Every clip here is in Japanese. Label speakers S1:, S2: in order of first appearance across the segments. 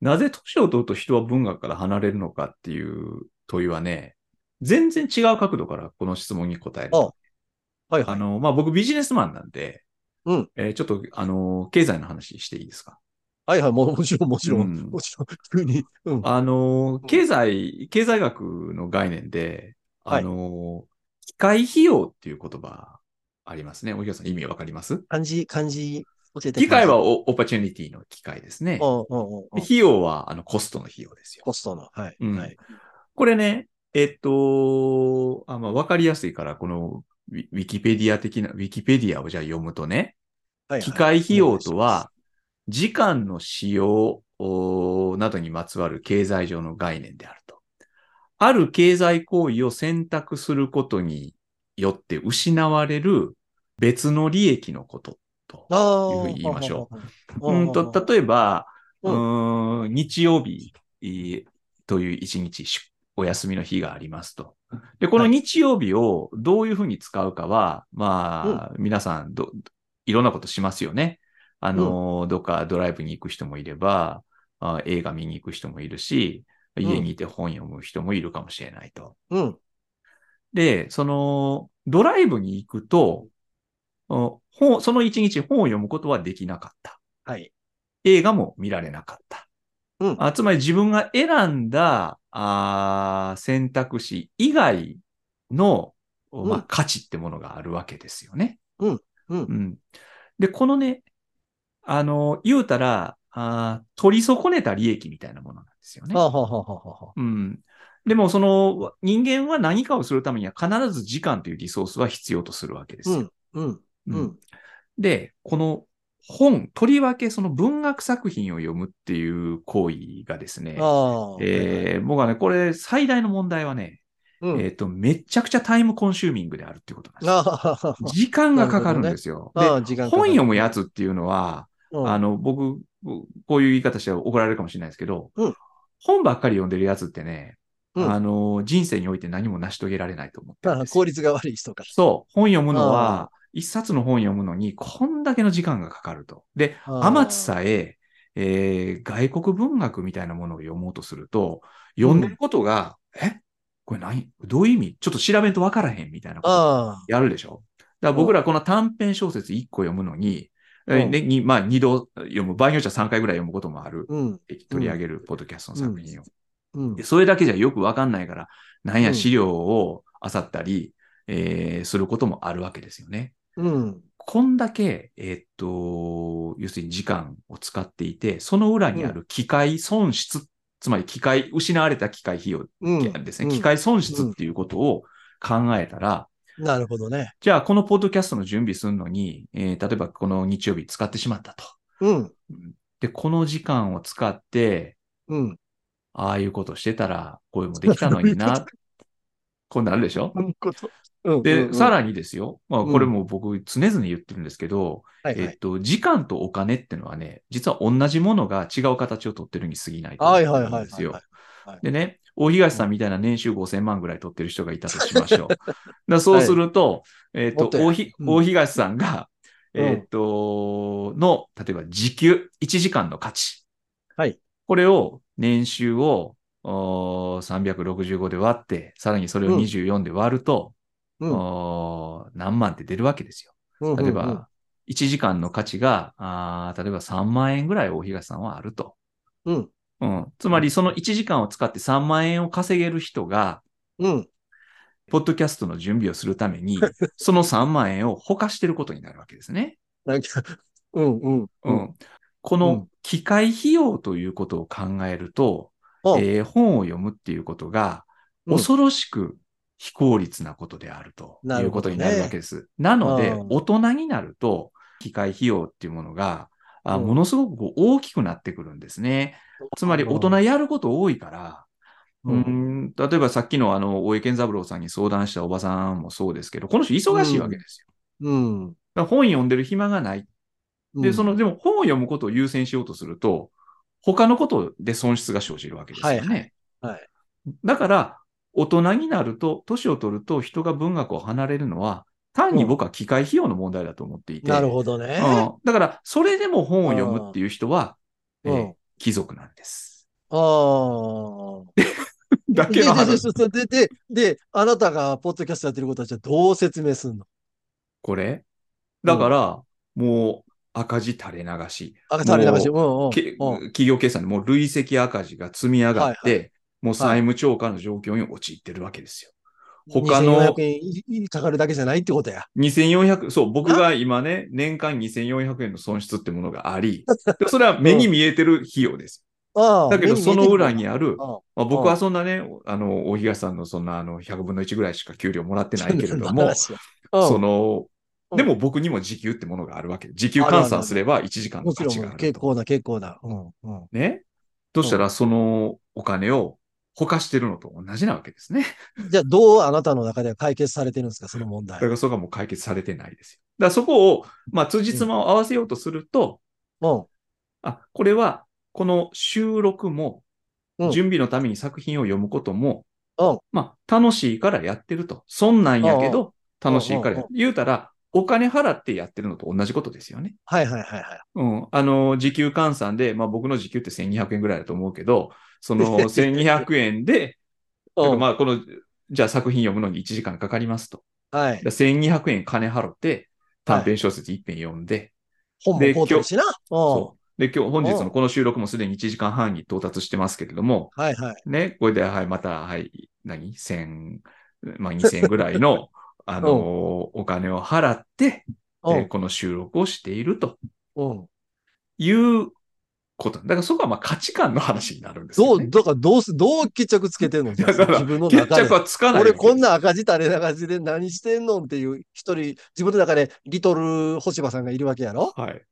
S1: なぜ年を取ると人は文学から離れるのかっていう問いはね、全然違う角度からこの質問に答える。
S2: あはいはい。
S1: あの、まあ、僕ビジネスマンなんで、
S2: うん
S1: えーちょっと、あの、経済の話していいですか？
S2: はいはい。ももちろん、もちろん。
S1: うん
S2: もちろん、普通に。うん。
S1: あの、経済、経済学の概念で、あの、機械費用っていう言葉ありますね。おひさん意味わかります？
S2: 漢字、漢字、教えて。
S1: 機会は opportunity の機会ですね。
S2: うんうんうんう
S1: 費用はあのコストの費用ですよ。
S2: コストの。はい。
S1: うん
S2: はい。
S1: これね、えっと、あまあ、わかりやすいから、このウィキペディア的な、ウィキペディアをじゃあ読むとね、
S2: はいはい
S1: 機会費用とは、、時間の使用おなどにまつわる経済上の概念であると。ある経済行為を選択することによって失われる別の利益のことと。いうふうに言いましょ
S2: う
S1: う。うんと、例えば、う
S2: うん
S1: 日曜日えーという一日、しお休みの日がありますと。で、この
S2: はい
S1: 日曜日をどういうふうに使うかは、まあ、皆さんど、いろんなことしますよね。あの、どっかドライブに行く人もいれば、あ映画見に行く人もいるし、
S2: ん
S1: 家にいて本読む人もいるかもしれないと。
S2: うん。
S1: で、その、ドライブに行くと、お本その一日本を読むことはできなかった。
S2: はい。
S1: 映画も見られなかった。
S2: うん
S1: あつまり自分が選んだあー選択肢以外の、ま
S2: うん
S1: あ、価値ってものがあるわけですよね。
S2: うん。
S1: うんで、このね、あの、言うたら、あー取り損ねた利益みたいなものなんですよね。
S2: はあはあはあはあはあ。
S1: うん。でも、その、人間は何かをするためには必ず時間というリソースは必要とするわけですよ。
S2: うん。うん。
S1: う
S2: うんん。
S1: で、この本、とりわけその文学作品を読むっていう行為がですね。えー僕はね、これ最大の問題はね、
S2: うん。
S1: えっ、と、めちゃくちゃタイムコンシューミングであるっていうことなんです。時間がかかるんですよ。本読むやつっていうのは、
S2: うん
S1: あの、僕、こういう言い方して怒られるかもしれないですけど、
S2: うん
S1: 本ばっかり読んでるやつってね、
S2: うん
S1: あの、人生において何も成し遂げられないと思って
S2: 効率が悪い人か。
S1: そう、本読むの
S2: あ
S1: は、一冊の本読むのに、こんだけの時間がかかると。で、
S2: あー
S1: 天津さええー外国文学みたいなものを読もうとすると、読んでることが、え？これ何？どういう意味？ちょっと調べんとわからへんみたいなこと。やるでしょ？だから僕らこの短編小説1個読むのに、ねにまあ2度読む、場合によっては3回ぐらい読むこともある。
S2: うん。
S1: 取り上げるポッドキャストの作品を。
S2: うん
S1: で。それだけじゃよくわかんないから、なん
S2: うん
S1: や資料を漁ったり、えーすることもあるわけですよね。
S2: うん。
S1: こんだけ、えーっと、要するに時間を使っていて、その裏にある機械損失、つまり機械、失われた機械費用
S2: うん。
S1: ですね、
S2: うん
S1: 機械損失っていうことを考えたら、
S2: なるほどね。
S1: じゃあこのポッドキャストの準備するのに、えー例えばこの日曜日使ってしまったと。
S2: うん。
S1: で、この時間を使って、
S2: うん。
S1: ああいうことしてたら、こういうのもできたのにな、こうなるでしょ？
S2: うんこと。うん。
S1: で、
S2: うん
S1: さらにですよ。まあ、
S2: うん
S1: これも僕常々言ってるんですけど、
S2: はいはい。
S1: えっと、時間とお金っていうのはね、実は同じものが違う形を取ってるに過ぎないと思
S2: はいはいはい
S1: うんですよ
S2: はい。はい。
S1: でね、大東さんみたいな年収5000万ぐらい取ってる人がいたとしましょう。だ そうすると、えっと
S2: もっ、とや
S1: 大ひ
S2: うん
S1: 大東さんが、
S2: うん
S1: えっと、の、例えば時給、1時間の価値。
S2: はい。
S1: これを、年収をおー365で割って、さらにそれを
S2: うん
S1: 24で割ると、何万って出るわけですよ。
S2: うん
S1: 例えば、1時間の価値が、例えば3万円ぐらい大東さんはあると。
S2: うん。
S1: うん。つまり、その1時間を使って3万円を稼げる人が、
S2: うん。
S1: ポッドキャストの準備をするために、その3万円をほかしてることになるわけですね。
S2: なんか、うんうん。
S1: うん。こ
S2: う
S1: の
S2: ん
S1: 機械費用ということを考えると、
S2: うん
S1: えー本を読むっていうことが、
S2: うん
S1: 恐ろしく非効率なことであると
S2: ない
S1: うことになるわけです。なので
S2: うん、
S1: 大人になると、機械費用っていうものが、あ
S2: うん
S1: ものすごく大きくなってくるんですね。つまり大人やること多いから、
S2: う
S1: うんん、例えばさっきのあの、大江健三郎さんに相談したおばさんもそうですけど、この人忙しいわけですよ。
S2: うん。
S1: だから本読んでる暇がない。で、
S2: うん
S1: その、でも本を読むことを優先しようとすると、他のことで損失が生じるわけですよね。
S2: はいはいはい
S1: だから、大人になると、年を取ると人が文学を離れるのは、単に僕は機械費用の問題だと思っていて。
S2: なるほどね。
S1: うんだから、それでも本を読むっていう人は、
S2: うん
S1: えー貴族なんです。
S2: ああ。
S1: だけの
S2: で、で、
S1: 話。
S2: で、で、で、で、あなたがポッドキャストやってることはじゃあどう説明すんの？
S1: これ？だから、もう赤字垂れ流し。
S2: 赤垂れ流し。うんうん。
S1: け
S2: うん
S1: 企業決算でもう累積赤字が積み上がって、
S2: はい
S1: もう債務超過の状況に陥ってるわけですよ。他の
S2: 2400円かかるだけじゃないってことや。
S1: 2400、そう、僕が今ね、年間2400円の損失ってものがあり、でそれは目に見えてる費用です。
S2: ああ。
S1: だけど、その裏にある、まあ、僕はそんなね、あの、大東さんのそんなあの、100分の1ぐらいしか給料もらってないけれども、その、
S2: うん
S1: でも僕にも時給ってものがあるわけ。時給換算すれば1時間の価値があると。
S2: 結構な、結構な。うん、うん。
S1: ね？としたら、そのお金をほかしてるのと同じなわけですね。
S2: じゃあ、どうあなたの中では解決されてるんですか、その問題
S1: だか。らそこがもう解決されてないですよ。だからそこを、まあ、辻褄を合わせようとすると、
S2: うん。
S1: あ、これは、この収録も、
S2: うん
S1: 準備のために作品を読むことも、
S2: うん。
S1: まあ、楽しいからやってると。そんなんやけ
S2: うん
S1: ど、楽しいからや
S2: うん
S1: 言うたら、お金払ってやってるのと同じことですよね。
S2: はいはいはいはい。
S1: うん。あの、時給換算で、まあ僕の時給って1200円ぐらいだと思うけど、その 1200円で、まあこの、じゃあ作品読むのに1時間かかりますと。
S2: はい
S1: だ。から1200円金払って、短編小説1編読んで、
S2: 本も
S1: で
S2: 買うてるしな。うん。
S1: そう。で、今日、本日
S2: うん
S1: のこの収録もすでに1時間半に到達してますけれども、
S2: はいはい。
S1: ね、これで、はい、また、はい、何 ?1000、まあ2000円ぐらいの、あのーお金を払って、
S2: うん
S1: えーこの収録をしていると
S2: うん。
S1: いうこと。だからそこはまあ価値観の話になるんです
S2: どう、
S1: よね。
S2: だからどうす、どう決着つけてんの？
S1: だから
S2: 自分の
S1: 決
S2: 中で
S1: 着。はつかない。
S2: 俺こんな赤字垂れ流しで何してんの？んっていう一人、自分の中でリトル星葉さんがいるわけやろ？
S1: はい。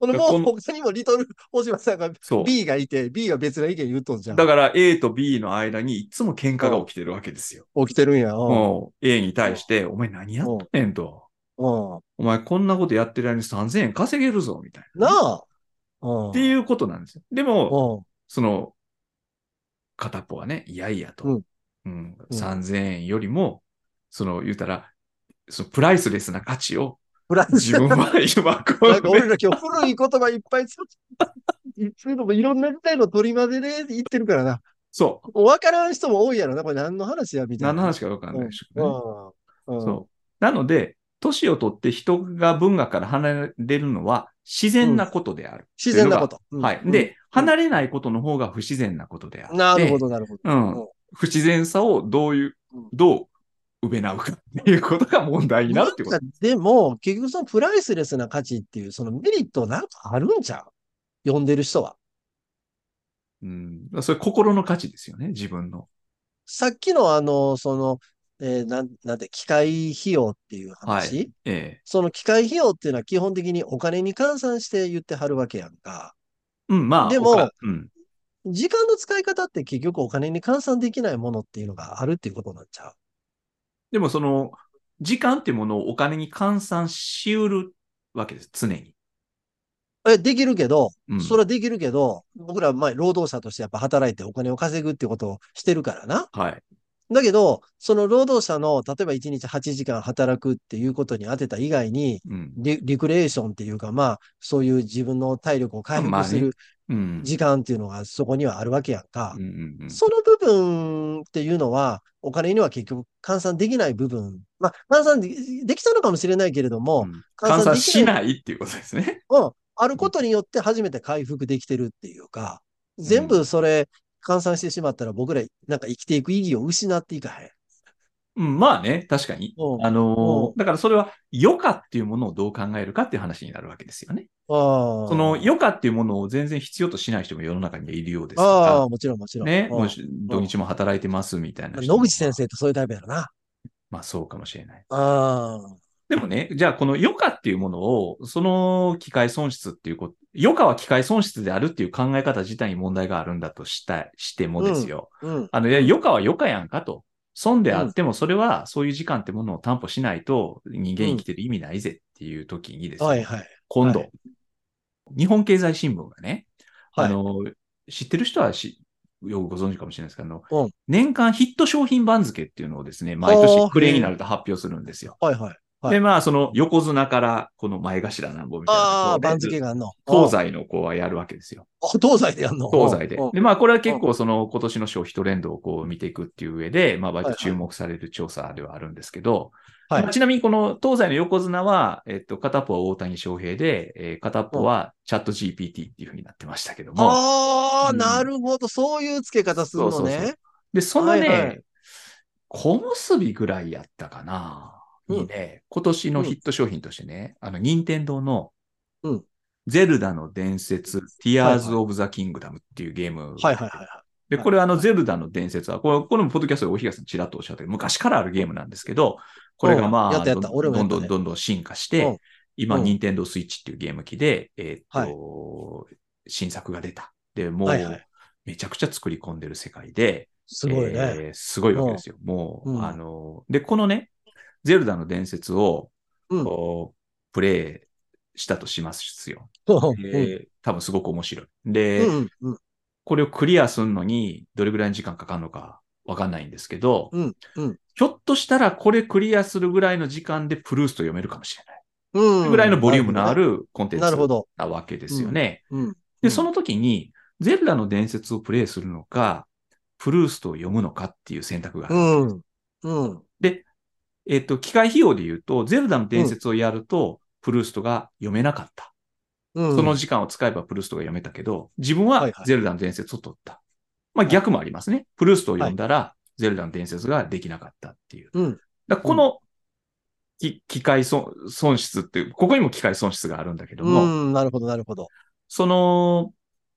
S2: このもう他にもリトル星葉さんが。B がいて、B が別な意見言うとんじゃん。
S1: だから A と B の間にいつも喧嘩が起きてるわけですよ。
S2: 起きてるんや。うん。
S1: もう A に対して、お前何やっとんねんと。
S2: うん。
S1: お前こんなことやってる間に3000円稼げるぞ、みたいな。
S2: なあ。うん。
S1: っていうことなんですよ。でも、
S2: うん。
S1: その、片っぽはね、いやいやと。
S2: うん
S1: うん
S2: うん
S1: 3000円よりも、その、言うたら、そのプライスレスな価値を
S2: フランス
S1: 自分は今こ
S2: なんか俺ら今日古い言葉いっぱい使って、いつのもいろんな時代の取り混ぜで言ってるからな。
S1: そう。
S2: 分からん人も多いやろな。これ何の話やみたいな。
S1: 何の話かわかんないでしょうね。
S2: うん。うん。
S1: そう。なので、年を取って人が文学から離れるのは自然なことである。
S2: 自然なこと。うん
S1: はい。で、離れないことの方が不自然なことであって。
S2: なるほど、なるほど。
S1: うん
S2: うん。
S1: 不自然さをどういう
S2: うん、
S1: どう埋め直うかっていうことが問題になるってこと。
S2: でも、結局そのプライスレスな価値っていう、そのメリットなんかあるんちゃう？読んでる人は。
S1: うん。それ心の価値ですよね、自分の。
S2: さっきのあの、その、えーなん、なんて、機械費用っていう
S1: は
S2: 話、
S1: い。ええ。
S2: その機械費用っていうのは基本的にお金に換算して言ってはるわけやんか。
S1: うん、まあ、
S2: でも
S1: うん。
S2: 時間の使い方って結局お金に換算できないものっていうのがあるっていうことになっちゃう？
S1: でもその、時間っていうものをお金に換算しうるわけです、常に。
S2: え、できるけど、
S1: うん
S2: それはできるけど、僕ら、まあ、労働者としてやっぱ働いてお金を稼ぐってことをしてるからな。
S1: はい。
S2: だけど、その労働者の、例えば1日8時間働くっていうことに当てた以外に、
S1: うん。
S2: リリクレーションっていうか、まあ、そういう自分の体力を回復する
S1: うん。
S2: 時間っていうのがそこにはあるわけやんか
S1: うん。うんうん
S2: その部分っていうのは、お金には結局換算できない部分。まあ、換算でできたのかもしれないけれども、
S1: うん換算しないっていうことですね。
S2: うん、あることによって初めて回復できてるっていうか、全部それ換算してしまったら僕らなんか生きていく意義を失っていかへん。
S1: うん、まあね、確かに。
S2: うん
S1: あのー
S2: うん
S1: だからそれは余暇っていうものをどう考えるかっていう話になるわけですよね。
S2: ああ。
S1: その余暇っていうものを全然必要としない人も世の中にはいるようです
S2: あ
S1: か
S2: あ、もちろんもちろん。
S1: ら、ね、
S2: うん
S1: もし土日も働いてますみたいな
S2: 野口先生ってそういうタイプやろな。
S1: まあそうかもしれない。
S2: ああ。
S1: でもね、じゃあこの余暇っていうものを、その機械損失っていうこと、余暇は機械損失であるっていう考え方自体に問題があるんだとした、してもですよ。
S2: うん。
S1: あの、いや余暇は余暇やんかと。損であっても、それはそういう時間ってものを担保しないと人間生きてる意味ないぜっていう時にですね、
S2: はいはい。
S1: 今度、
S2: はい
S1: 日本経済新聞がね、
S2: はい
S1: あの、知ってる人はしよくご存知かもしれないですけど、あの
S2: うん
S1: 年間ヒット商品番付っていうのをですね、毎年暮れになると発表するんですよ。
S2: はいはい。はい
S1: で、まあ、その横綱からこの前頭なんぼみたいな
S2: ああ。番付があんの。
S1: 東西の子はやるわけですよ。
S2: あ東西でやんの？
S1: 東西で
S2: うん。
S1: で、まあ、これは結構その今年の消費トレンドをこう見ていくっていう上で、まあ、割と注目される調査ではあるんですけど、
S2: はい
S1: まあちなみにこの東西の横綱は、えっと、片っぽは大谷翔平で、えー片っぽはチャット GPT っていうふうになってましたけども、
S2: ああ、
S1: うん
S2: なるほど。そういう付け方するの
S1: そうそうそう
S2: ね。
S1: で、そのね、
S2: はいはい
S1: 小結びぐらいやったかな、にね、今年のヒット商品としてね、あの、任天堂の、
S2: うん。
S1: ゼルダの伝説、Tears of the Kingdom っていうゲーム。
S2: はいはいはいはい。
S1: で、これはあの、ゼルダの伝説は、これ、これもポッドキャストでお東さんちらっとおっしゃったけど、昔からあるゲームなんですけど、これがまあ、どんどんどんどん進化し
S2: うん。
S1: て、今、
S2: うん。
S1: 任天堂スイッチっていうゲーム機で、えーっと、新作が出た。で、もうめちゃくちゃ作り込んでる世界で、
S2: すごいね。
S1: えーすごいわけですよ。もう、
S2: うん。
S1: あの、で、このね、ゼルダの伝説を、
S2: うん
S1: プレイしたとしますよ。
S2: うん
S1: で多分すごく面白い。で、
S2: うんうん
S1: これをクリアするのに、どれぐらいの時間かかるのかわかんないんですけど、
S2: うんうん
S1: ひょっとしたらこれクリアするぐらいの時間でプルースト読めるかもしれない。
S2: うん。
S1: ぐらいのボリュームのあ
S2: る
S1: るコンテンツ
S2: なるほど。
S1: なわけですよね。
S2: うん。う
S1: で、
S2: ん
S1: その時に、ゼルダの伝説をプレイするのか、プルーストを読むのかっていう選択がある。
S2: うん。うん。
S1: えっと、機械費用で言うと、ゼルダの伝説をやると、プルーストが読めなかった。
S2: うん。
S1: その時間を使えばプルーストが読めたけど、自分
S2: は
S1: ゼルダの伝説を取った。まあ逆もありますね。プルーストを読んだら、ゼルダの伝説ができなかったっていう。
S2: うん。
S1: だこの、き機械損損失っていう、ここにも機械損失があるんだけども、
S2: うん。なるほど、なるほど。
S1: その、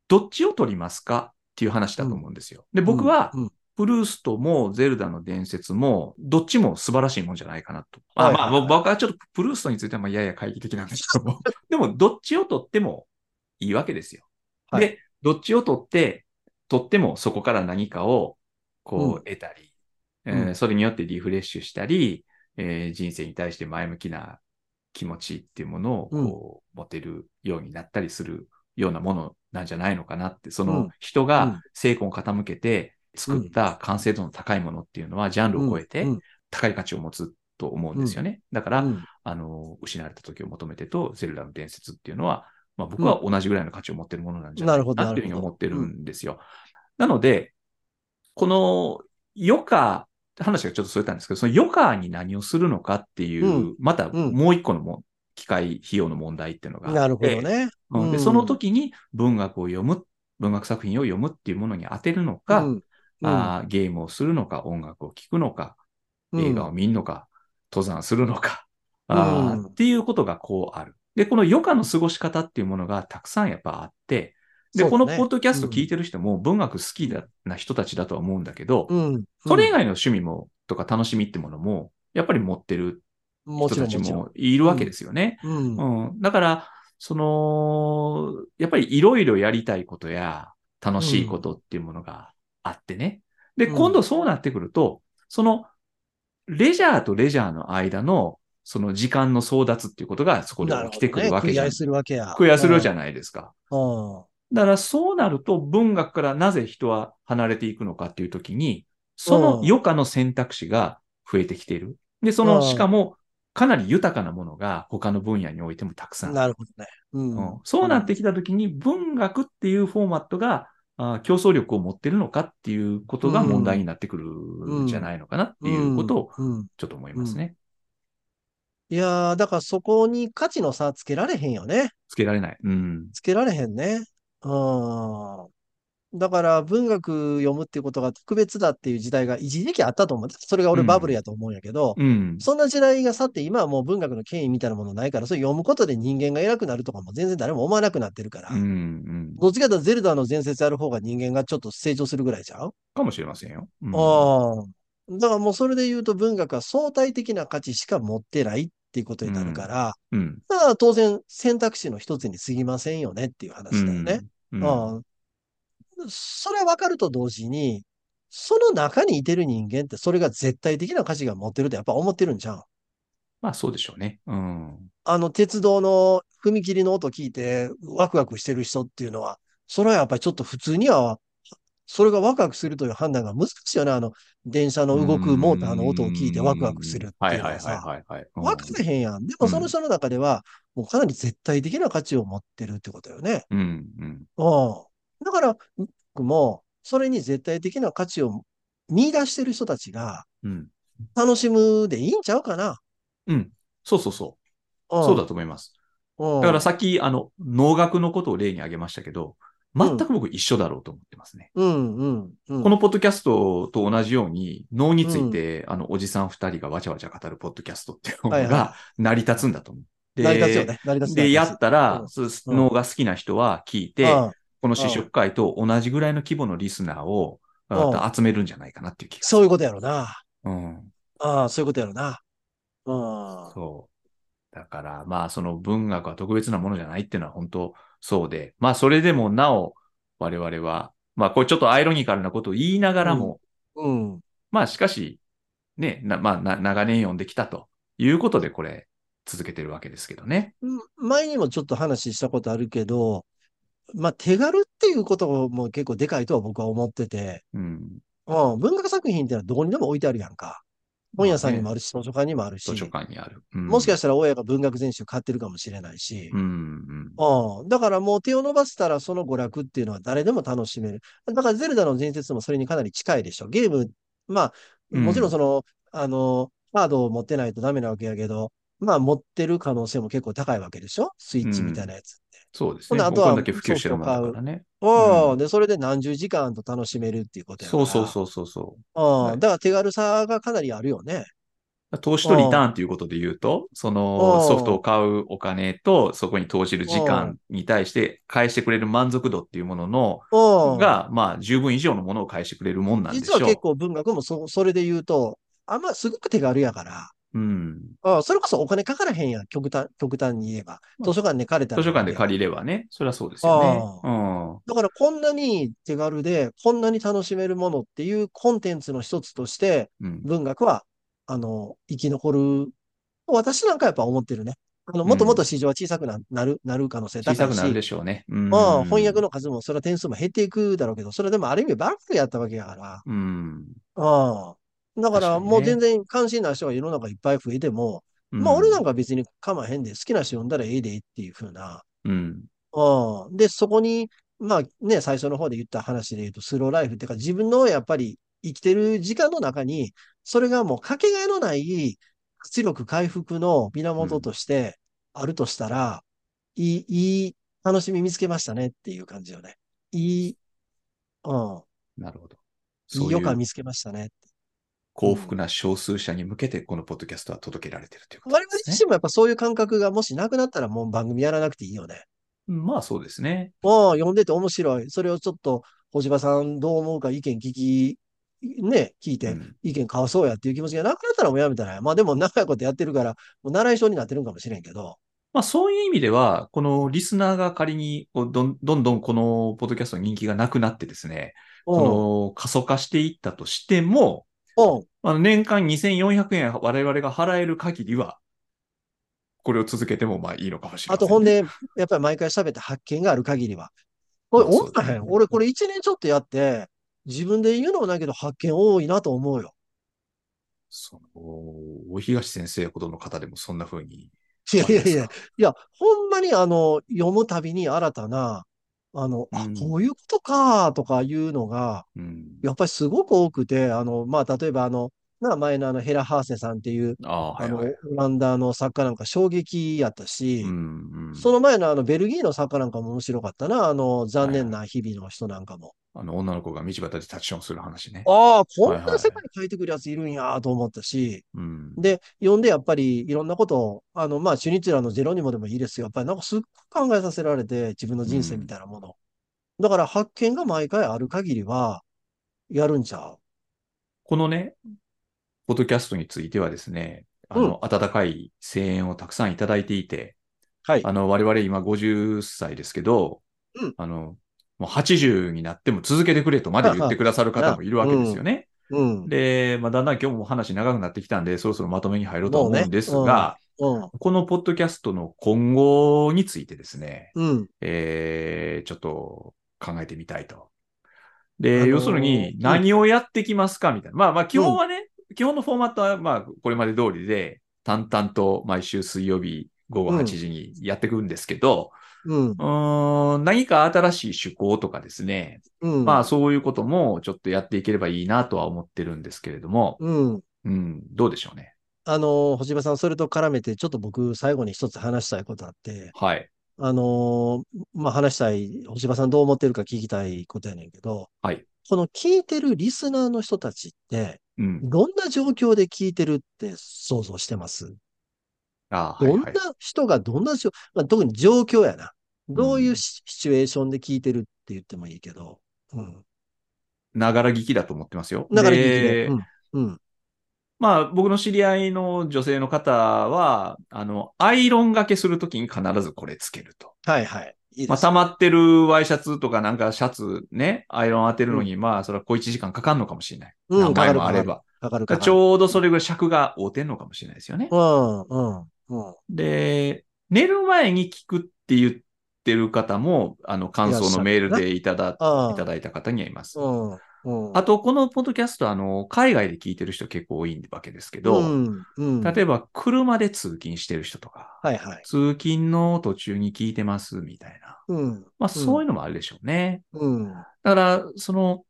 S1: どっちを取りますかっていう話だと思うんですよ。で、僕は、
S2: うん、
S1: プルーストもゼルダの伝説も、どっちも素晴らしいもんじゃないかなと。あ
S2: はい。はいはい
S1: まあ、僕はちょっとプルーストについてはまあやや懐疑的なんですけども、でも、どっちを取ってもいいわけですよ。
S2: はい。
S1: で、どっちを取って、取ってもそこから何かを、こ
S2: う
S1: 得たり、えー
S2: うん。
S1: それによってリフレッシュしたり、えー人生に対して前向きな気持ちっていうものを、こう、持てるようになったりするようなものなんじゃないのかなって、その人
S2: うん。
S1: が成功を傾けて作った完成度の高いものっていうのは、ジャンルを超えて
S2: うん。
S1: 高い価値を持つと思うんですよね。だから、
S2: うん。
S1: あの、失われた時を求めてと、ゼルダの伝説っていうのは、まあ僕は同じぐらいの価値を持ってるものなんじゃないかなっていうふうに思ってるんですよ。なので、この余暇、話がちょっとそれたんですけど、その余暇に何をするのかっていう、
S2: うん。
S1: また
S2: うん。
S1: もう一個のも機械費用の問題っていうのがあって、
S2: なるほどね。
S1: うん。で、
S2: うん。
S1: その時に文学を読む、文学作品を読むっていうものに当てるのか、
S2: うん
S1: あーゲームをするのか、音楽を聴くのか、
S2: うん
S1: 映画を見るのか、登山するのか、あっていうことがこうある。で、この余暇の過ごし方っていうものがたくさんやっぱあって、で、このポッドキャスト聞いてる人も文学好きだな人たちだとは思うんだけど、
S2: うん。
S1: それ以外の趣味も、とか楽しみってものも、やっぱり持ってる人たち
S2: んも
S1: いるわけですよね。
S2: うん。
S1: うん。だから、その、やっぱりいろいろやりたいことや楽しいことっていうものがあってね。で、
S2: うん
S1: 今度そうなってくると、その、レジャーとレジャーの間の、その時間の争奪っていうことがそこで起きてく。るわけじゃん。
S2: 食い合いするわけや。
S1: 食い合いするじゃ
S2: ん。
S1: ないですか。
S2: うん。
S1: だからそうなると文学からなぜ人は離れていくのかっていうときに、その余暇の選択肢が増えてきている。で、その、
S2: うん
S1: しかも、かなり豊かなものが他の分野においてもたくさんある
S2: なるほどね。うん
S1: うんそうなってきたときに文学っていうフォーマットがあー競争力を持ってるのかっていうことが問題になってくるんじゃないのかなっていうことをちょっと思いますね。
S2: いやー、だからそこに価値の差つけられへんよね。
S1: つけられない。うん。
S2: つけられへんね。うん。だから文学読むっていうことが特別だっていう時代が一時期あったと思う。それが俺
S1: うん
S2: バブルやと思うんやけど、
S1: うん。
S2: そんな時代が去って今はもう文学の権威みたいなものないから、それ読むことで人間が偉くなるとかも全然誰も思わなくなってるから。
S1: うん。うん。
S2: どっちかというとゼルダの伝説やる方が人間がちょっと成長するぐらいちゃう、
S1: かもしれませんよ。うん
S2: ああ。だからもうそれで言うと文学は相対的な価値しか持ってないっていうことになるから、
S1: うん。
S2: だから当然選択肢の一つに過ぎませんよねっていう話だよね。
S1: うん。
S2: ああそれは分かると同時に、その中にいてる人間ってそれが絶対的な価値が持ってるってやっぱ思ってるんじゃん。
S1: まあそうでしょうね。うん。
S2: あの鉄道の踏切の音聞いてワクワクしてる人っていうのは、それはやっぱりちょっと普通にはそれがワクワクするという判断が難しいよね。あの、電車の動くモーターの音を聞いてワクワクするって
S1: はいいうはいはい
S2: のはさ。
S1: はいはい。うん
S2: わかれへんやん。でもその人の中では、もうかなり絶対的な価値を持ってるってことよね。
S1: うん、うん。
S2: うん。だから、僕も、それに絶対的な価値を見出してる人たちが
S1: うん。
S2: 楽しむでいいんちゃうかな。
S1: うん。そうそうそう。
S2: うん。
S1: そうだと思います。
S2: うん。
S1: だからさっき、あの、能楽のことを例に挙げましたけど、全く僕一緒だろうと思ってますね。
S2: うん、うん、うん。
S1: このポッドキャストと同じように、能について、あの、おじさん二人がわちゃわちゃ語るポッドキャストっていうの
S2: はいは
S1: が成り立つんだと思う。で
S2: 成り立つよね。成り立つ。
S1: で、やったら、
S2: うん
S1: そう
S2: うん
S1: 能が好きな人は聞いて、
S2: うん
S1: この試食会と同じぐらいの規模のリスナーを、集めるんじゃないかなっていう気がす
S2: そういうことやろな。
S1: る。うん。
S2: ああ、そういうことやろな。うん。
S1: そう。だから、まあ、その文学は特別なものじゃないっていうのは本当そうで、まあ、それでもなお、我々は、まあ、これちょっとアイロニカルなことを言いながらも、
S2: うん。
S1: まあ、しかし、ね、なまあな、長年読んできたということで、これ、続けてるわけですけどね。
S2: うん前にもちょっと話したことあるけど、まあ、手軽っていうことも結構でかいとは僕は思ってて、
S1: うん。
S2: うん、文学作品ってのはどこにでも置いてあるやんか。本屋さんにもあるし、図書館にもあるし
S1: 図、書館にある。うん
S2: もしかしたら親が文学全集買ってるかもしれないし
S1: う、ん、うん。
S2: うん、だからもう手を伸ばしたらその娯楽っていうのは誰でも楽しめる。だからゼルダの伝説もそれにかなり近いでしょ。ゲーム、まあ、
S1: うん
S2: もちろんその、あの、カードを持ってないとダメなわけやけど、まあ持ってる可能性も結構高いわけでしょ？スイッチみたいなやつ。
S1: そうですね。
S2: あとは
S1: だけ普及してるもんだからね。
S2: うん、
S1: うん
S2: で、それで何十時間と楽しめるっていうことやから。
S1: そうそうそうそうそ
S2: うん、
S1: はい
S2: だから手軽さがかなりあるよね。
S1: う。投資とリターンということで言うと、その
S2: うん
S1: ソフトを買うお金と、そこに投じる時間に対して返してくれる満足度っていうものの、
S2: うん。
S1: が、まあ、十分以上のものを返してくれるもんなんでしょう。
S2: 実は結構文学もそそれで言うと、あんますごく手軽やから、
S1: うん。
S2: うん、それこそお金かからへんやん、極端、極端に言えば。図書館で借りたら。
S1: 図書館で借りればね、それはそうですよね。うん。
S2: だからこんなに手軽で、こんなに楽しめるものっていうコンテンツの一つとして、
S1: うん。
S2: 文学は、あの、生き残る。私なんかやっぱ思ってるね。あの、もっともっと市場は小さくななる、なる可能性高いし。
S1: 小さくなるでしょうね。うん。
S2: まあ、翻訳の数も、それは点数も減っていくだろうけど、それでもある意味バックやったわけやから。
S1: うん。
S2: ああ。だから、もう全然関心ない人が世の中いっぱい増えても、まあ、俺なんか別に構わへんで、好きな人読んだらええでっていう風な。
S1: うん。
S2: うん。で、そこに、まあね、最初の方で言った話で言うと、スローライフっていうか、自分のやっぱり生きてる時間の中に、それがもうかけがえのない活力回復の源としてあるとしたら、いい、いい楽しみ見つけましたねっていう感じよね。いい、うん。
S1: なるほど。
S2: い
S1: そい
S2: 予感見つけましたね。
S1: 幸福な少数者に向けて、このポッドキャストは届けられてるということ
S2: 我々
S1: ですね。
S2: 自身もやっぱそういう感覚がもしなくなったらもう番組やらなくていいよね。
S1: まあそうですね。
S2: うん、読んでて面白い。それをちょっと、小柴さんどう思うか意見聞き、ね、聞いて、
S1: うん
S2: 意見交わそうやっていう気持ちがなくなったらもうやめたら、まあでも長いことやってるから、もう習い性になってるんかもしれんけど、
S1: まあそういう意味では、このリスナーが仮にどんどんどんこのポッドキャストの人気がなくなってですね、
S2: うん、
S1: この過疎化していったとしても、
S2: うん、
S1: あの年間2400円我々が払える限りは、これを続けてもまあいいのかもしれません、
S2: あとほん、で、やっぱり毎回喋って発見がある限りは。これ、ったへん。俺これ一年ちょっとやって、自分で言うのもないけど発見多いなと思うよ。
S1: その、お東先生ほどの方でもそんな風に。
S2: いやいやいや、い
S1: や。
S2: や、ほんまにあの、読むたびに新たな、あの、あ
S1: うん、
S2: こういうことか、とかいうのが、
S1: うん。
S2: やっぱりすごく多くて、あの、まあ、例えばあの、な、前のあの、ヘラ・ハーセさんっていう、
S1: ああ、は
S2: あの、
S1: いはい。
S2: オランダの作家なんか衝撃やったし、
S1: うんうん、
S2: その前のあの、ベルギーの作家なんかも面白かったな、あの、残念な日々の人なんかも。
S1: あの女の子が道端でタッチションする話ね。
S2: ああ、こん
S1: はいは
S2: ない世界書いてくるやついるんや、と思ったし、
S1: うん。
S2: で、読んでやっぱりいろんなことを、あの、まあ、シュニッツェラのゼロにもでもいいですよ。やっぱりなんかすっごい考えさせられて、自分の人生みたいなもの。だから発見が毎回ある限りは、やるんちゃう？
S1: このね、ポッドキャストについてはですね、あの、温かい声援をたくさんいただいていて、
S2: はい。
S1: あの、我々今50歳ですけど、
S2: うん
S1: あの、もう80になっても続けてくれとまで言ってくださる方もいるわけですよね。
S2: うん。
S1: で、まあ、だんだん今日も話長くなってきたんで、そろそろまとめに入ろうと思うんですが、
S2: うん。
S1: このポッドキャストの今後についてですね、
S2: うん。
S1: えー、ちょっと考えてみたいと。で、
S2: あのー
S1: 要するに、何をやってきますかみたいな。まあまあ、基本はね、基本のフォーマットは、まあ、これまで通りで、淡々と毎週水曜日午後8時にやっていくんですけど、
S2: うん。
S1: うーん、何か新しい趣向とかですね。
S2: うん。
S1: まあ、そういうこともちょっとやっていければいいなとは思ってるんですけれども、
S2: うん。
S1: うん、どうでしょうね。
S2: あの、星葉さん、それと絡めて、ちょっと僕、最後に一つ話したいことあって、
S1: はい。
S2: あの、まあ、話したい、星葉さんどう思ってるか聞きたいことやねんけど、
S1: はい。
S2: この聞いてるリスナーの人たちって、
S1: うん。
S2: どんな状況で聞いてるって想像してます？
S1: あはい、
S2: どんな
S1: はい。
S2: 人がどんな状、まあ、特に状況やな。どういう
S1: うん
S2: シシチュエーションで聞いてるって言ってもいいけど。うん。
S1: ながら聞きだと思ってますよ。
S2: だから聞きで。
S1: で
S2: うん。うん。
S1: まあ、僕の知り合いの女性の方は、あの、アイロンがけするときに必ずこれつけると。
S2: はいはい。いい
S1: まあ、溜まってるワイシャツとかなんかシャツね、アイロン当てるのに、まあ、それは小1時間かかるのかもしれない。
S2: うん
S1: 何枚
S2: かかる
S1: もあれば。
S2: かかるかかる。
S1: ちょうどそれぐらい尺が合うてんのかもしれないですよね。
S2: うん、うん、うん。
S1: で、寝る前に聞くって言ってる方も、あの、感想のメールでいただ、いただいた方にはいます。あと、このポッドキャスト、あの、海外で聞いてる人結構多いわけですけど、
S2: うん、うん。
S1: 例えば、車で通勤してる人とか、
S2: はいはい。
S1: 通勤の途中に聞いてますみたいな。
S2: うん、
S1: まあ、そういうのもあるでしょうね。
S2: うん。
S1: だから、その、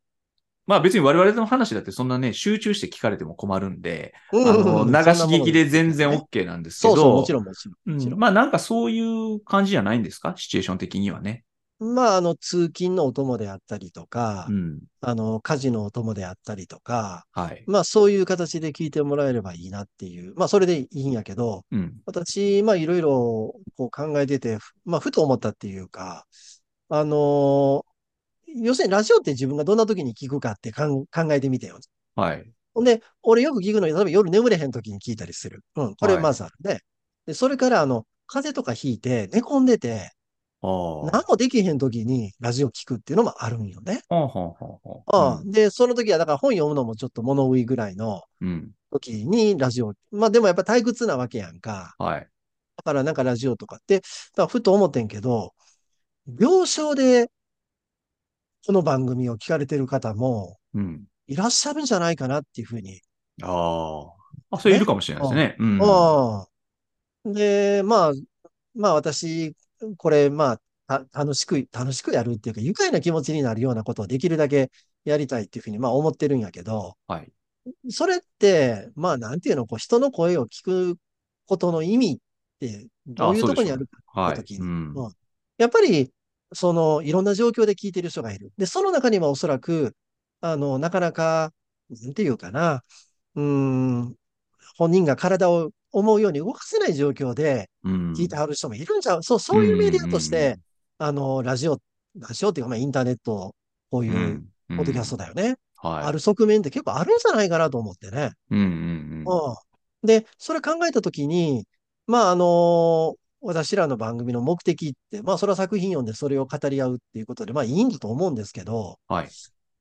S1: まあ別に我々の話だってそんなね、集中して聞かれても困るんで、あの、流し聞きで全然 OK なんですけど、
S2: そうそう、もちろん、もちろん。
S1: うん
S2: もちろん
S1: まあなんかそういう感じじゃないんですか？シチュエーション的にはね。
S2: まあ、あの、通勤のお供であったりとか、
S1: うん。
S2: あの、家事のお供であったりとか、
S1: はい。
S2: まあ、そういう形で聞いてもらえればいいなっていう、まあ、それでいいんやけど、
S1: うん。
S2: 私、まあ、いろいろこう考えてて、まあ、ふと思ったっていうか、あの要するにラジオって自分がどんな時に聞くかってかん考えてみてよ。
S1: はい。
S2: ほんで、俺よく聞くのに、例えば夜眠れへん時に聞いたりする。うん、これまずあるね。で、それから、あの、風邪とかひいて寝込んでて、
S1: ああ。
S2: 何もできへん時にラジオ聞くっていうのもあるんよね。ああで、その時は、だから本読むのもちょっと物食いぐらいの
S1: うん。
S2: 時にラジオ。まあでもやっぱ退屈なわけやんか。
S1: はい。
S2: だからなんかラジオとかって、だふと思ってんけど、病床でこの番組を聞かれてる方も
S1: うん。
S2: いらっしゃるんじゃないかなっていうふうに。
S1: ああ。あ、それいるかもしれないですね。うん。
S2: ああ。で、まあ、まあ私、これ、まあ、た楽しく、楽しくやるっていうか、愉快な気持ちになるようなことをできるだけやりたいっていうふうに、まあ思ってるんやけど、
S1: はい。
S2: それって、まあなんていうの、こう人の声を聞くことの意味って、どういうところにあるか
S1: はい。
S2: 時に
S1: うん。
S2: うんやっぱり、その、いろんな状況で聞いてる人がいる。で、その中にはおそらく、あの、なかなか、なんていうかな、うーん、本人が体を思うように動かせない状況で
S1: うん。
S2: 聞いてはる人もいるんちゃう、そう、そういうメディアとし
S1: うんうんうん
S2: て、あの、ラジオ、ラジオっていうか、まあ、インターネット、こういう、
S1: うん。
S2: ポッドキャストだよね。
S1: はい。
S2: ある側面って結構あるんじゃないかなと思ってね。
S1: うんうんうん。
S2: うん。で、それ考えたときに、まあ、あの私らの番組の目的って、まあ、それは作品読んでそれを語り合うっていうことで、まあ、いいんだと思うんですけど、
S1: はい。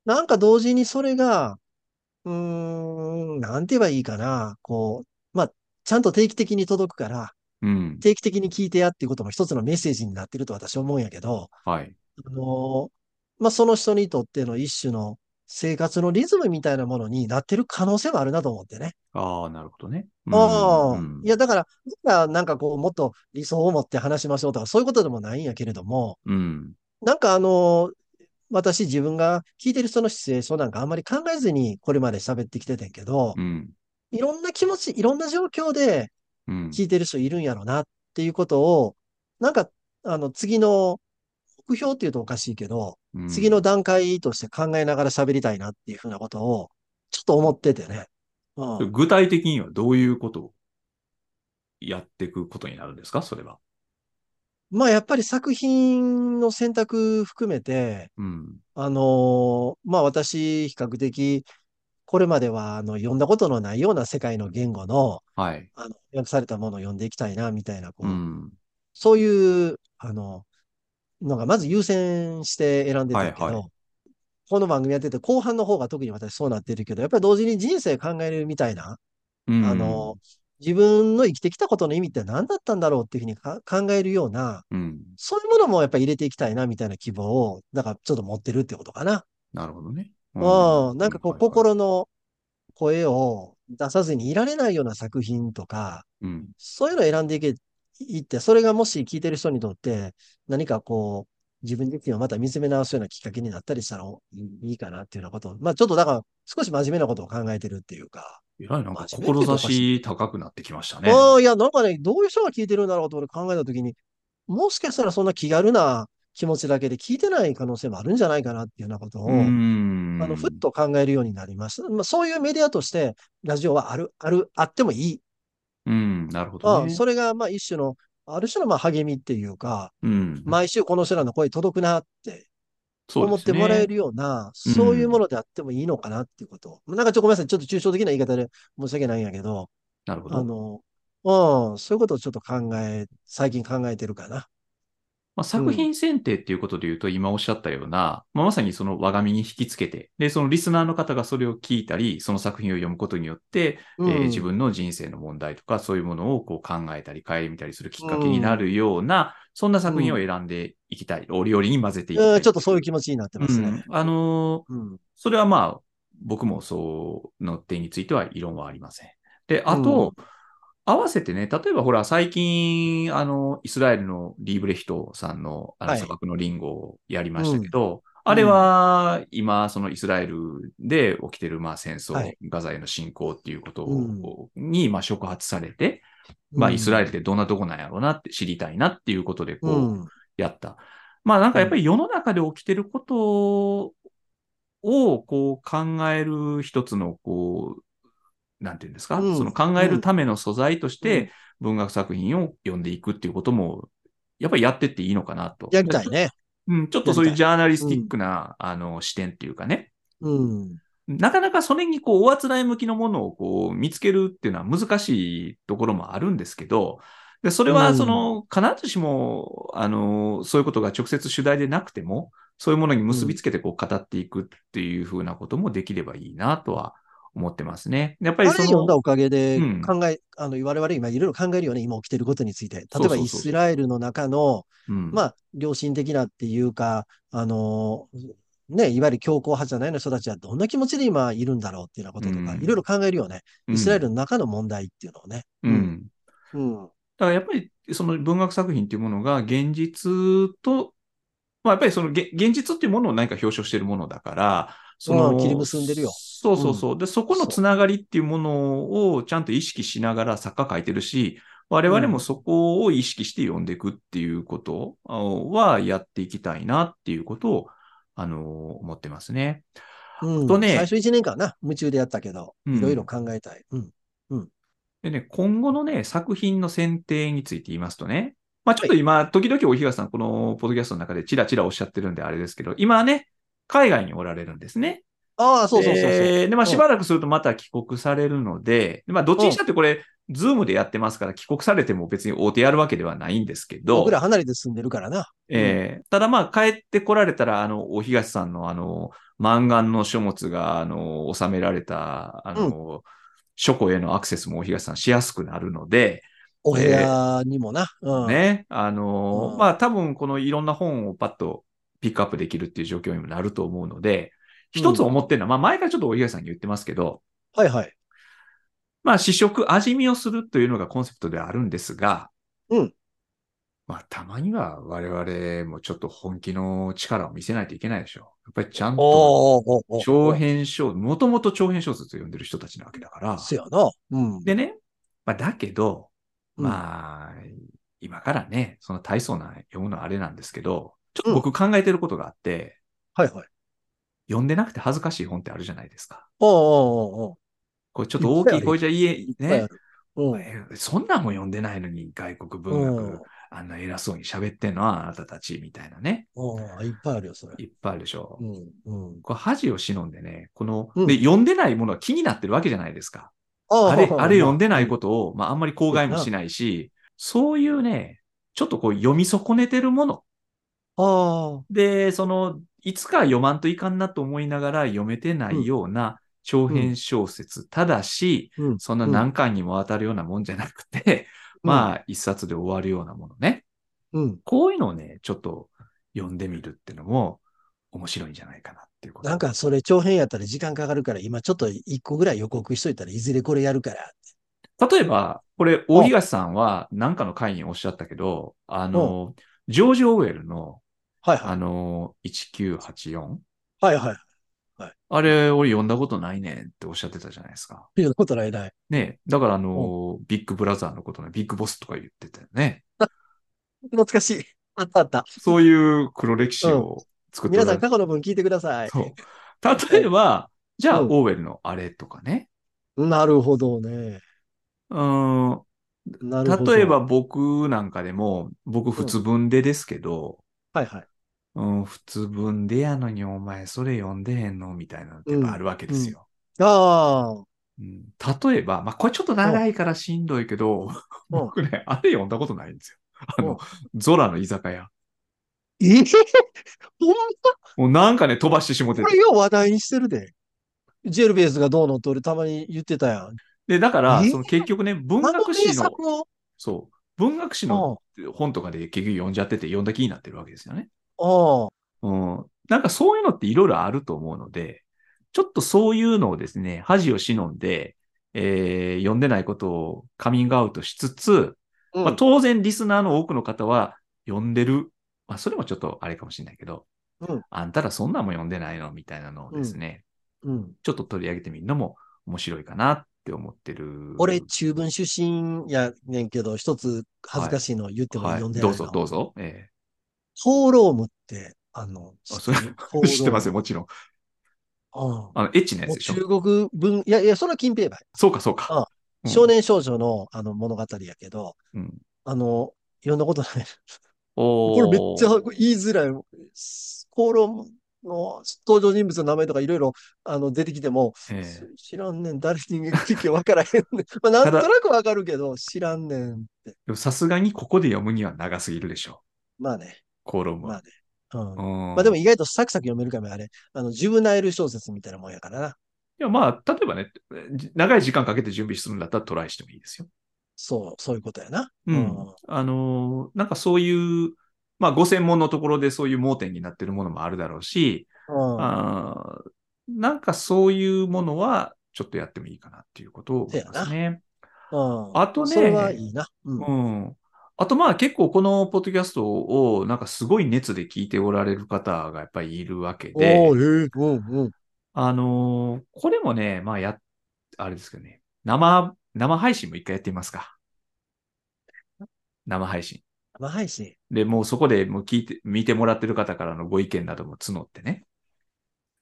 S2: なんか同時にそれが、うーん、なんて言えばいいかな、こう、まあ、ちゃんと定期的に届くから、
S1: うん。
S2: 定期的に聞いてやっていうことも一つのメッセージになってると私は思うんやけど、
S1: はい。
S2: あのまあ、その人にとっての一種の生活のリズムみたいなものになってる可能性もあるなと思ってね。
S1: ああ、なるほどね。
S2: ああ、
S1: うん
S2: いや、だから、だからなんかこう、もっと理想を持って話しましょうとか、そういうことでもないんやけれども、
S1: うん。
S2: なんかあの、私自分が聞いてる人のシチュエーションなんかあんまり考えずにこれまで喋ってきててんけど、
S1: うん。
S2: いろんな気持ち、いろんな状況で
S1: うん。
S2: 聞いてる人いるんやろなっていうことを、なんか、あの、次の目標っていうとおかしいけど、
S1: うん
S2: 次の段階として考えながら喋りたいなっていうふうなことを、ちょっと思っててね。うん。
S1: 具体的にはどういうことをやっていくことになるんですか？それは。
S2: まあやっぱり作品の選択含めて、
S1: うん。
S2: あのーまあ私、比較的、これまではあの読んだことのないような世界の言語の
S1: はい。
S2: あの訳されたものを読んでいきたいな、みたいな、こう、
S1: うん。
S2: そういう、あの、のがまず優先して選んでたけど、
S1: はいはい
S2: この番組やってて後半の方が特に私そうなってるけど、やっぱり同時に人生考えるみたいな、
S1: うん
S2: あの、自分の生きてきたことの意味って何だったんだろうっていうふうにか考えるような、
S1: うん。
S2: そういうものもやっぱり入れていきたいなみたいな希望を、だからちょっと持ってるってことかな。
S1: なるほどね。
S2: うん。なんかこう、心の声を出さずにいられないような作品とか、
S1: うん。
S2: そういうのを選んでいけ、いって、それがもし聞いてる人にとって、何かこう、自分自身をまた見つめ直すようなきっかけになったりしたらおいいかなっていうようなことを。まあちょっとだから、少し真面目なことを考えてるっていうか。
S1: いなんか志高くなってきましたね。
S2: ああ、いや、なんかね、どういう人が聞いてるんだろうと俺考えたときに、もしかしたらそんな気軽な気持ちだけで聞いてない可能性もあるんじゃないかなっていうようなことを。あの、ふっと考えるようになりました。まあ、そういうメディアとして、ラジオはある、ある、あってもいい。
S1: うん、なるほ
S2: あ
S1: どね。
S2: あそれが、まあ、一種の、ある種の、まあ、励みっていうか、
S1: うん。
S2: 毎週この人らの声届くなって思ってもらえるような、
S1: うん
S2: そういうものであってもいいのかなっていうこと。なんかちょっとごめんなさい。ちょっと抽象的な言い方で申し訳ないんやけど、
S1: なるほど。
S2: あの、うん、そういうことをちょっと考え、最近考えてるかな。
S1: まあ、作品選定っていうことで言うと、今おっしゃったような、まあ、まさにその我が身に引きつけて、で、そのリスナーの方がそれを聞いたり、その作品を読むことによって、
S2: うん
S1: えー自分の人生の問題とか、そういうものをこう考えたり、顧みたりするきっかけになるような、そんな作品を選んでいきたい。折々に混ぜていきたい。
S2: うん、ちょっとそういう気持ちになってますね。
S1: うんあのー
S2: うん。
S1: それはまあ、僕もそうの点については異論はありません。で、あと、合わせてね、例えばほら、最近、あの、イスラエルのリーブレヒトさんの、あの、
S2: はい。
S1: 砂漠のリンゴをやりましたけど、
S2: ん。
S1: あれは、今、そのイスラエルで起きてる、まあ、戦争、
S2: はい。
S1: ガザへの侵攻っていうこと
S2: うん。
S1: に、まあ、触発されて、まあ、イスラエル
S2: ル
S1: ってどんなとこなんやろうなって知りたいなっていうことで、こう、
S2: うん。
S1: やった。まあなんかやっぱり世の中で起きてることをこう考える一つのこう、なんていうんですか、
S2: うん
S1: その考えるための素材とし
S2: うん
S1: て文学作品を読んでいくっていうことも、やっぱりやってっていいのかなと。
S2: やりたいね。
S1: うん、ちょっとそういうジャーナリスティックな、あの視点っていうかね。
S2: うん。
S1: なかなかそれにこう、おあつらい向きのものをこう、見つけるっていうのは難しいところもあるんですけど、でそれはその、必ずしも、あの、そういうことが直接主題でなくても、そういうものに結びつけてこう、語っていくっていうふうなこともできればいいなとは思ってますね。やっぱりその、
S2: 読んだおかげで
S1: うん
S2: 考え、あの、我々今いろいろ考えるよね、今起きてることについて。例えばイスラエルの中の、
S1: うん、
S2: まあ、良心的なっていうか、あの、ね、いわゆる強硬派じゃないような人たちはどんな気持ちで今いるんだろうっていうようなこととか、
S1: うん
S2: いろいろ考えるよね。イスラエルの中の問題っていうのをね。
S1: うん、うん。
S2: うん。
S1: だからやっぱりその文学作品っていうものが現実と、まあやっぱりそのげ現実っていうものを何か表彰しているものだから、その、
S2: うん切り結んでるよ
S1: そうそうそう。で、そこのつながりっていうものをちゃんと意識しながら作家書いてるし、我々もそこを意識して読んでいくっていうことはやっていきたいなっていうことを、あの、思ってますね。
S2: うん。
S1: とね
S2: 最初1年間な、夢中でやったけど、
S1: うん
S2: いろいろ考えたい。うん。
S1: でね、今後のね、作品の選定について言いますとね、まあちょっと今、時々お東さん、このポッドキャストの中でチラチラおっしゃってるんであれですけど、今ね、海外におられるんですね。
S2: ああ、そうそうそうそう。
S1: でで、まあ
S2: うん
S1: しばらくするとまた帰国されるので、でまあどっちにしたってこれ、ズームでやってますから、帰国されても別に大手やるわけではないんですけど、
S2: 僕ら離れて住んでるからな。
S1: えーただまあ帰ってこられたら、あの、お東さんのあの、満願の書物が、あの、収められた、あの、書庫へのアクセスもお東さんしやすくなるので、
S2: お部屋にもな。うん。
S1: ね、あの、
S2: うん
S1: まあ多分このいろんな本をパッとピックアップできるっていう状況にもなると思うので、一つ思ってるのは、まあ前からちょっとお東さんに言ってますけど、
S2: はいはい。
S1: まあ試食、味見をするというのがコンセプトではあるんですが、
S2: うん。
S1: まあたまには我々もちょっと本気の力を見せないといけないでしょう。やっぱりちゃんと長編小、もともと長編小説を読んでる人たちなわけだから。
S2: そやな。うん。
S1: でね、まあだけど、
S2: うん
S1: まあ、今からね、その大層な読むのはあれなんですけど、ちょっと僕考えてることがあって、
S2: はいはい。
S1: 読んでなくて恥ずかしい本ってあるじゃないですか。
S2: おーおーおーお
S1: これちょっと大きい声じゃ言え、ね。そんなんも読んでないのに外国文学、
S2: うん
S1: あんな偉そうに喋ってんのはあなたたちみたいなね。
S2: いっぱいあるよ、それ。
S1: いっぱいあるでしょ。
S2: うん。うん。
S1: これ恥を忍んでね、この、
S2: うん
S1: で、読んでないものは気になってるわけじゃないですか。あれ、あれ読んでないこととを、まあ、あんまり口外もしないし、そういうね、ちょっとこう読み損ねてるもの。
S2: ああ。
S1: で、その、いつか読まんといかんなと思いながら読めてないような長編小説。ただし、
S2: うん。
S1: そんな何巻にもわたるようなもんじゃなくて、まあ、一冊で終わるようなものね。
S2: うん。
S1: こういうのをね、ちょっと読んでみるってのも面白いんじゃないかなっっていうこと。
S2: なんかそれ長編やったら時間かかるから、今ちょっと一個ぐらい予告しといたらいずれこれやるから。
S1: 例えば、これ、大東さんは何かの会におっしゃったけど、あの、ジョージ・オーウェルの、あ
S2: はいはい。
S1: の、1984?
S2: はいはい。
S1: あれ、俺読んだことないねんっておっしゃってたじゃないですか。
S2: いうことないない。
S1: ねだからあの、ビッグブラザーのことね、ビッグボスとか言ってたよね。
S2: 懐かしい。あったあった。
S1: そういう黒歴史を作って
S2: 皆さん
S1: おられ
S2: 過去の分聞いてください。
S1: そう。例えば、じゃあ、
S2: うん
S1: オーウェルのあれとかね。
S2: なるほどね。
S1: うーん。例えば、僕なんかでも、僕普通文でですけど、
S2: はいはい。
S1: うん、普通文でやのにお前それ読んでへんのみたいなのってやっぱあるわけですよ。
S2: ああ。
S1: うん例えば、まあ、これちょっと長いからしんどいけど、僕ね、あれ読んだことないんですよ。あの、ゾラの居酒屋。
S2: ええ？ほんま？
S1: もうなんかね、飛ばしてしもてて。
S2: これよう話題にしてるで。ジェルベースがどうのって俺たまに言ってたやん。
S1: で、だから、
S2: え
S1: その結局ね、文学史の、そう、文学史の本とかで結局読んじゃってて、読んだ気になってるわけですよね。
S2: ああ。
S1: うん。なんかそういうのっていろいろあると思うので、ちょっとそういうのをですね、恥を忍んで、えー読んでないことをカミングアウトしつつ、
S2: うん
S1: まあ、当然リスナーの多くの方は読んでる。まあ、それもちょっとあれかもしれないけど、
S2: うん
S1: あんたらそんなんも読んでないの？みたいなのをですね、
S2: うん。
S1: ちょっと取り上げてみるのも面白いかなって思ってる。
S2: 俺、中文出身やねんけど、一つ恥ずかしいの言っても
S1: はい
S2: 読んでないの、
S1: どうぞどうぞ。え
S2: ホーロームって、あの、
S1: えあそれ知ってますよ、もちろん。
S2: うん
S1: あの、エッチなやつでしょ。
S2: 中国文、いやいや、それは金平梅。
S1: そうか、そうか。うん
S2: 少年少女のあの物語やけど、
S1: うん。
S2: あの、読んだことない。
S1: お
S2: これめっちゃ
S1: ー
S2: 言いづらい。口論の登場人物の名前とかいろいろあの出てきても、
S1: ええ
S2: 知らんねん、誰に聞け分からへんねん。まあ、なんとなく分かるけど、知らんねんって。
S1: でもさすがにここで読むには長すぎるでしょ
S2: まあね。
S1: う。コロムは
S2: まあね。。うん。
S1: うん
S2: まあでも意外とサクサク読めるかもあれ。あの、ジュブナイル小説みたいなもんやからな。
S1: いや、まあ、例えばね、じ長い時間かけて準備するんだったらトライしてもいいですよ。
S2: そう、そういうことやな。
S1: うん。あのーなんかそういう、まあ、ご専門のところでそういう盲点になってるものもあるだろうし、
S2: うん。
S1: あーなんかそういうものはちょっとやってもいいかなっていうことを思いますね。
S2: うん。
S1: あとね
S2: それはいいな。うん。
S1: うん。あとまあ結構このポッドキャストをなんかすごい熱で聞いておられる方がやっぱりいるわけで、
S2: おーえーうんうん。
S1: あのーこれもね、まあや、あれですけどね、生、生配信も一回やってみますか。生配信。
S2: 生配信。
S1: で、もうそこでもう聞いて、見てもらってる方からのご意見なども募ってね。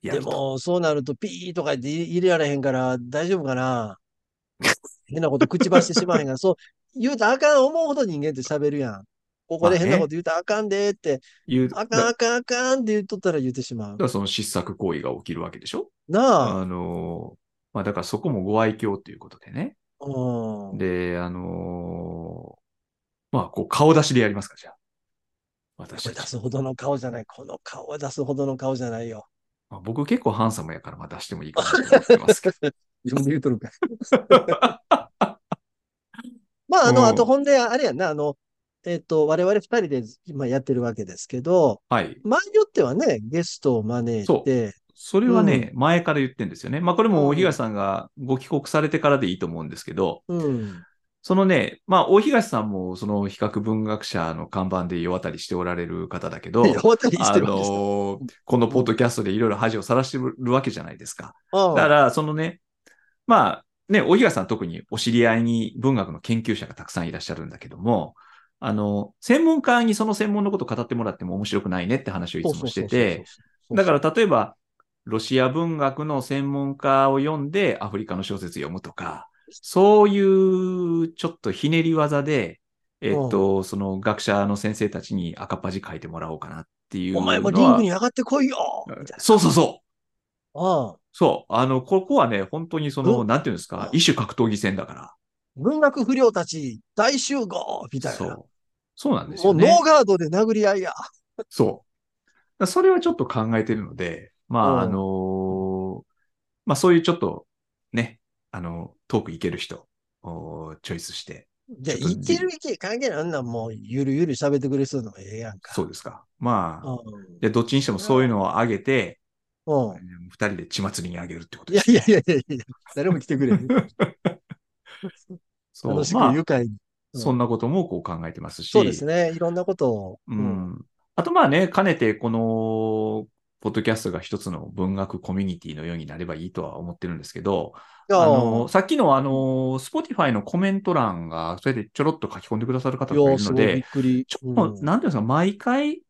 S2: でも、そうなると、ピーとか言って入れられへんから、大丈夫かな 変なこと口ばしてしまへんが、そう、言うたらあかん思うほど人間って喋るやん。ここで変なこと言うたらあかんでって、あかんあかんあかんって言っとったら言ってしまう
S1: だか。らその失策行為が起きるわけでしょ？
S2: なあ。
S1: あのーまあだからそこもご愛嬌ということでね。
S2: うん。
S1: で、あのーまあこう顔出しでやりますか、じゃあ。私
S2: 出すほどの顔じゃない。この顔は出すほどの顔じゃないよ。
S1: まあ、僕結構ハンサムやから、まあ出してもいいかなと思ってますけど。
S2: 自分で言うとるか。まあ、あの、
S1: うん
S2: あと、ほんで、あれやんな、あの、えっと、我々二人で今やってるわけですけど、
S1: はい。
S2: 場合によってはね、ゲストを招いて、
S1: それはね、前から言ってんですよね。まあこれも大東さんがご帰国されてからでいいと思うんですけど、
S2: うん。
S1: そのね、まあ大東さんもその比較文学者の看板で世渡りしておられる方だけど、あのーこのポッドキャストでいろいろ恥をさらしてるわけじゃないですか。
S2: うん
S1: だから、そのね、まあ、ね、大東さん特にお知り合いに文学の研究者がたくさんいらっしゃるんだけども、あの、専門家にその専門のことを語ってもらっても面白くないねって話をいつもしてて、だから例えば、ロシア文学の専門家を読んでアフリカの小説読むとか、そういうちょっとひねり技で、えっと、その学者の先生たちに赤っ端書いてもらおうかなっていう。
S2: お前もリングに上がってこいよみたいな。
S1: そうそうそう。
S2: うん
S1: そう。あの、ここはね、本当にその、
S2: うん
S1: なんていうんですか、
S2: うん
S1: 異種格闘技戦だから。
S2: 文学不良たち大集合みたいな。
S1: そう。そうなんです
S2: もうノ
S1: よね。
S2: ーガードで殴り合いや。
S1: そう。だそれはちょっと考えてるので、まあ、
S2: うん
S1: あのーまあそういうちょっと、ね、あの、トークいける人をチョイスして、
S2: じゃあ、
S1: ちょっと
S2: 言ってる意見関係ないあんなんもう、ゆるゆる喋ってくれそうなのがええやんか。
S1: そうですか。まあ、
S2: うん
S1: で、どっちにしてもそういうのを上げて、
S2: うん。
S1: 二人で血祭りにあげるってこと
S2: いや
S1: です、ね。
S2: いやいやいやいや、誰も来てくれへん。
S1: そう
S2: 楽しく
S1: まあ
S2: 愉快に。うん
S1: そんなこともこう考えてますし。
S2: そうですね。いろんなことを。
S1: う。ん。あとまあね、かねてこの、ポッドキャストが一つの文学コミュニティのようになればいいとは思ってるんですけど、あの、さっきのあの、Spotify のコメント欄が、それでちょろっと書き込んでくださる方がいるの
S2: すごいびっ
S1: で、
S2: くり。
S1: ちょっと、
S2: うん
S1: なんていうんですか、毎回、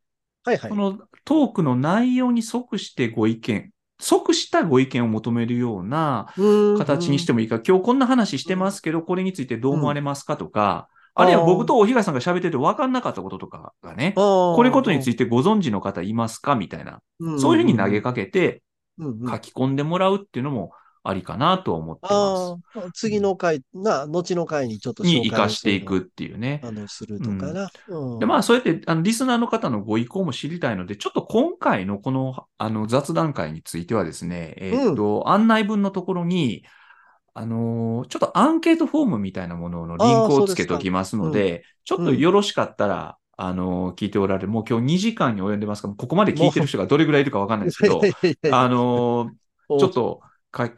S2: はいはい。
S1: そ。のトークの内容に即してご意見、即したご意見を求めるような形にして
S2: も。
S1: もいいか、今日こんな話してますけど、これについてどう思われますかとか、
S2: うん。
S1: あるいは僕とお東さんが喋ってて分かんなかったこととかがね、
S2: こ
S1: これことにつ
S2: い
S1: いてご存知の方いますかみたいな、
S2: て
S1: そういうふうに投げかけて書き込んでもらうっていうのもありかなと思ってま
S2: ああ、次の回、な、後の回にちょっと
S1: す。に
S2: 紹介
S1: 活かしていくっていうね。
S2: あの、するとかな。うん。
S1: で、まあ、そうやって、あの、リスナーの方のご意向も知りたいので、ちょっと今回のこの、あの、雑談会についてはですね、えーっと、案内文のところに、あのーちょっとアンケートフォームみたいなもののリンクをつけておきますので、ちょっとよろしかったら、あのー聞いておられる、もう今日2時間に及んでますから、ここまで聞いてる人がどれぐらいいるかわかんないですけど、あのーちょっとか、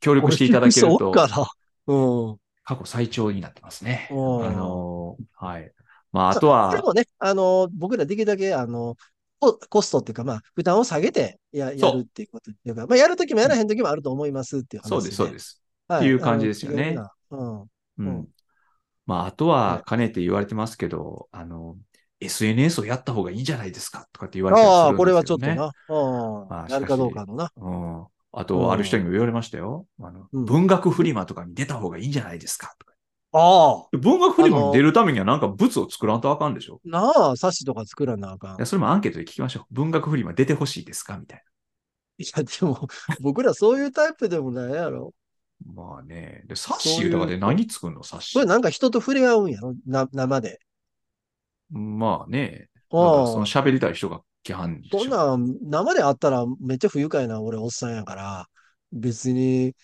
S1: 協力していただけると
S2: そう、かな。うん。
S1: 過去最長になってますね。あ
S2: うん
S1: のーはい。まあ、あと
S2: で
S1: は、
S2: もね、あの、僕らできるだけ、あの、ココストっていうか、まあ、負担を下げてややるっていうことっていうか、まあ、やるときもやらへんときもあると思いますっていう話
S1: そうです、そうです。
S2: は
S1: っていう感じですよね
S2: うん。
S1: まあ、あと
S2: は、
S1: はいかねて言われてますけど、あの、SNS をやった方がいいんじゃないですかとかって言われてるんですよ、ね。
S2: ああ、これはちょっとな。うん。
S1: まあ
S2: やるかどうかのな。
S1: うん。あ
S2: うん
S1: と、ある人にも言われましたよ。あの
S2: うん
S1: 文学フリマとかに出た方がいいんじゃないですかとか。
S2: ああ。
S1: 文学フリマに出るためにはなんか物を作らんとあかんでしょ。
S2: なあ、冊子とか作らなあかん。
S1: いや、それもアンケートで聞きましょう。文学フリマ出てほしいですかみたい
S2: いや、でも、僕らそういうタイプでもないやろ。
S1: な。まあね。で、冊子とかで何作るの？冊子
S2: これ。なんか人と触れ合うんやろ？な、生で。
S1: まあね。だからその喋りたい人が来はんでしょ
S2: そんなん、生で会ったらめっちゃ不愉快な俺おっさんやから、別に、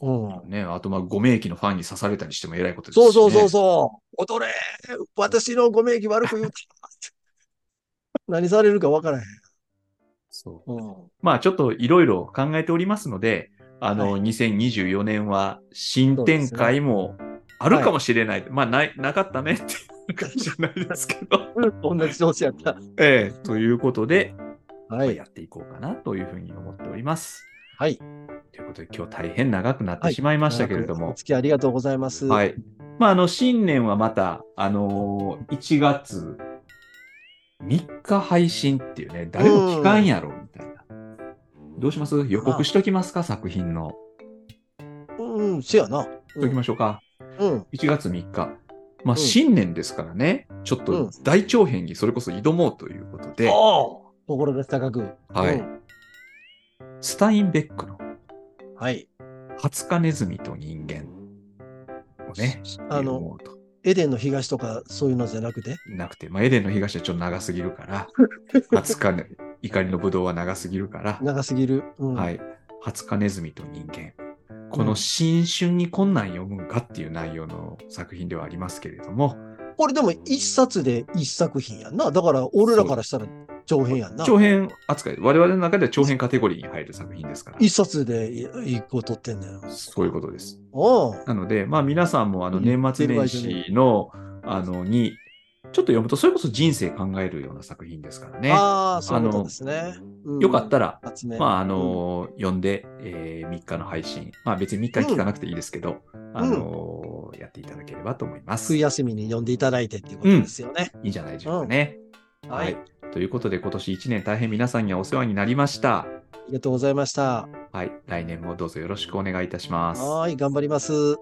S2: うん。
S1: ね。あと、まあ、ご名機のファンに刺されたりしても偉いことですし、ね。
S2: そうそうそうそう。踊れ私のご名義悪く言うた。何されるか分からへん。
S1: そう。
S2: うん。
S1: まあ、ちょっといろいろ考えておりますので、あの、
S2: はい
S1: 2024年は新展開もあるかもしれない。まあ、ない、なかったねって感じじゃないですけど。
S2: 同じ調子やった。
S1: ええということで、
S2: はい。
S1: やっていこうかなというふうに思っております。
S2: はい。
S1: ということで、今日大変長くなってしまいましたけれども
S2: 長くお、付き合いありがとうございます。。
S1: はいい。まあ、あの、新年はまた、あのー1月3日配信っていうね、誰も聞かんやろ、みたいな。どうします？予告しときますか、作品の。
S2: うん、せやな。
S1: しときましょうか。
S2: うん。
S1: 1月3日。まあ、
S2: ん
S1: 新年ですからね、ちょっ
S2: うん
S1: と大長編にそれこそ挑もうということで、
S2: おお志高く。
S1: はい
S2: うん
S1: スタインベックの
S2: はい。
S1: ハツカネズミと人間をね、
S2: あの。エデンの東とかそういうのじゃなくて？
S1: なくて、まあ、エデンの東はちょっと長すぎるから、ハツカネ、怒りのブドウは長すぎるから、
S2: 長すぎる。うん。
S1: はい。ハツカネズミと人間。この新春にこんなん読むんかっていう内容の作品ではありますけれども、
S2: これでも一冊で一作品やんな。だから俺らからしたら長編やんな。
S1: 長編扱い、我々の中では長編カテゴリーに入る作品ですから、
S2: 一冊で一個取ってんだよ。
S1: そういうことです。なので、まあ皆さんもあの
S2: 言
S1: 年末年始の、あの、に、ちょっと読むと、それこそ人生考えるような作品ですからね。
S2: ああ、そういうことですね。うん
S1: よかったら、まあ、あの読んで、えー3日の配信。まあ別に3日聞かなくていいですけど、あのやっていただければと思います。
S2: 冬
S1: い
S2: 休みに読んでいただいてっていうことですよね。
S1: いんじゃないでしょうかね。
S2: は
S1: はいい。ということで、今年1年大変皆さんにはお世話になりました。
S2: ありがとうございました。
S1: はい。来年もどうぞよろしくお願いいたします。
S2: はい、頑張ります。